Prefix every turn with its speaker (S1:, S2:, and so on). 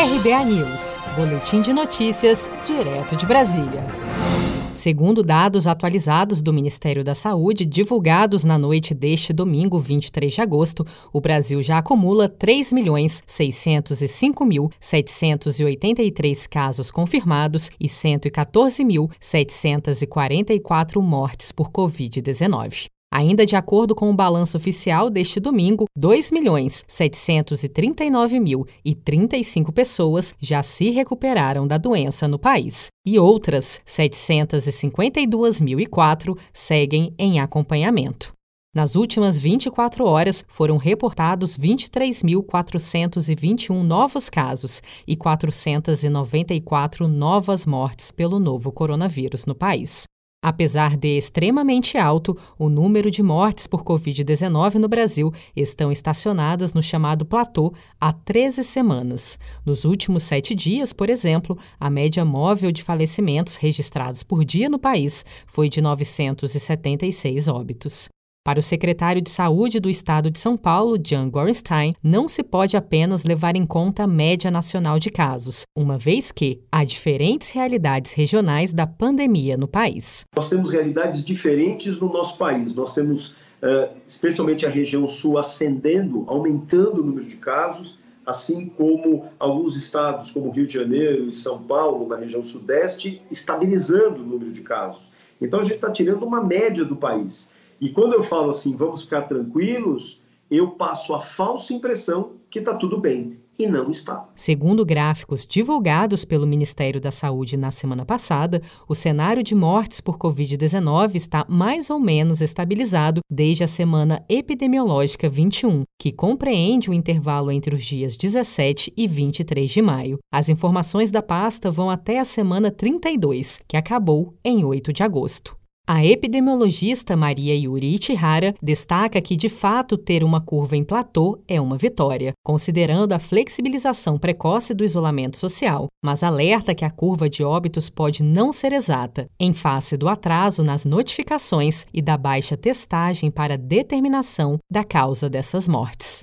S1: RBA News, Boletim de Notícias, direto de Brasília. Segundo dados atualizados do Ministério da Saúde, divulgados na noite deste domingo, 23 de agosto, o Brasil já acumula 3.605.783 casos confirmados e 114.744 mortes por Covid-19. Ainda de acordo com o balanço oficial deste domingo, 2.739.035 pessoas já se recuperaram da doença no país e outras 752.004 seguem em acompanhamento. Nas últimas 24 horas, foram reportados 23.421 novos casos e 494 novas mortes pelo novo coronavírus no país. Apesar de extremamente alto, o número de mortes por Covid-19 no Brasil estão estacionadas no chamado platô há 13 semanas. Nos últimos sete dias, por exemplo, a média móvel de falecimentos registrados por dia no país foi de 976 óbitos. Para o secretário de Saúde do Estado de São Paulo, Jan Gorenstein, não se pode apenas levar em conta a média nacional de casos, uma vez que há diferentes realidades regionais da pandemia no país.
S2: Nós temos realidades diferentes no nosso país. Nós temos, uh, especialmente a região sul, ascendendo, aumentando o número de casos, assim como alguns estados, como Rio de Janeiro e São Paulo, na região sudeste, estabilizando o número de casos. Então, a gente está tirando uma média do país. E quando eu falo assim, vamos ficar tranquilos, eu passo a falsa impressão que está tudo bem. E não está.
S1: Segundo gráficos divulgados pelo Ministério da Saúde na semana passada, o cenário de mortes por Covid-19 está mais ou menos estabilizado desde a semana epidemiológica 21, que compreende o intervalo entre os dias 17 e 23 de maio. As informações da pasta vão até a semana 32, que acabou em 8 de agosto. A epidemiologista Maria Yuri Ichihara destaca que, de fato, ter uma curva em platô é uma vitória, considerando a flexibilização precoce do isolamento social, mas alerta que a curva de óbitos pode não ser exata, em face do atraso nas notificações e da baixa testagem para determinação da causa dessas mortes.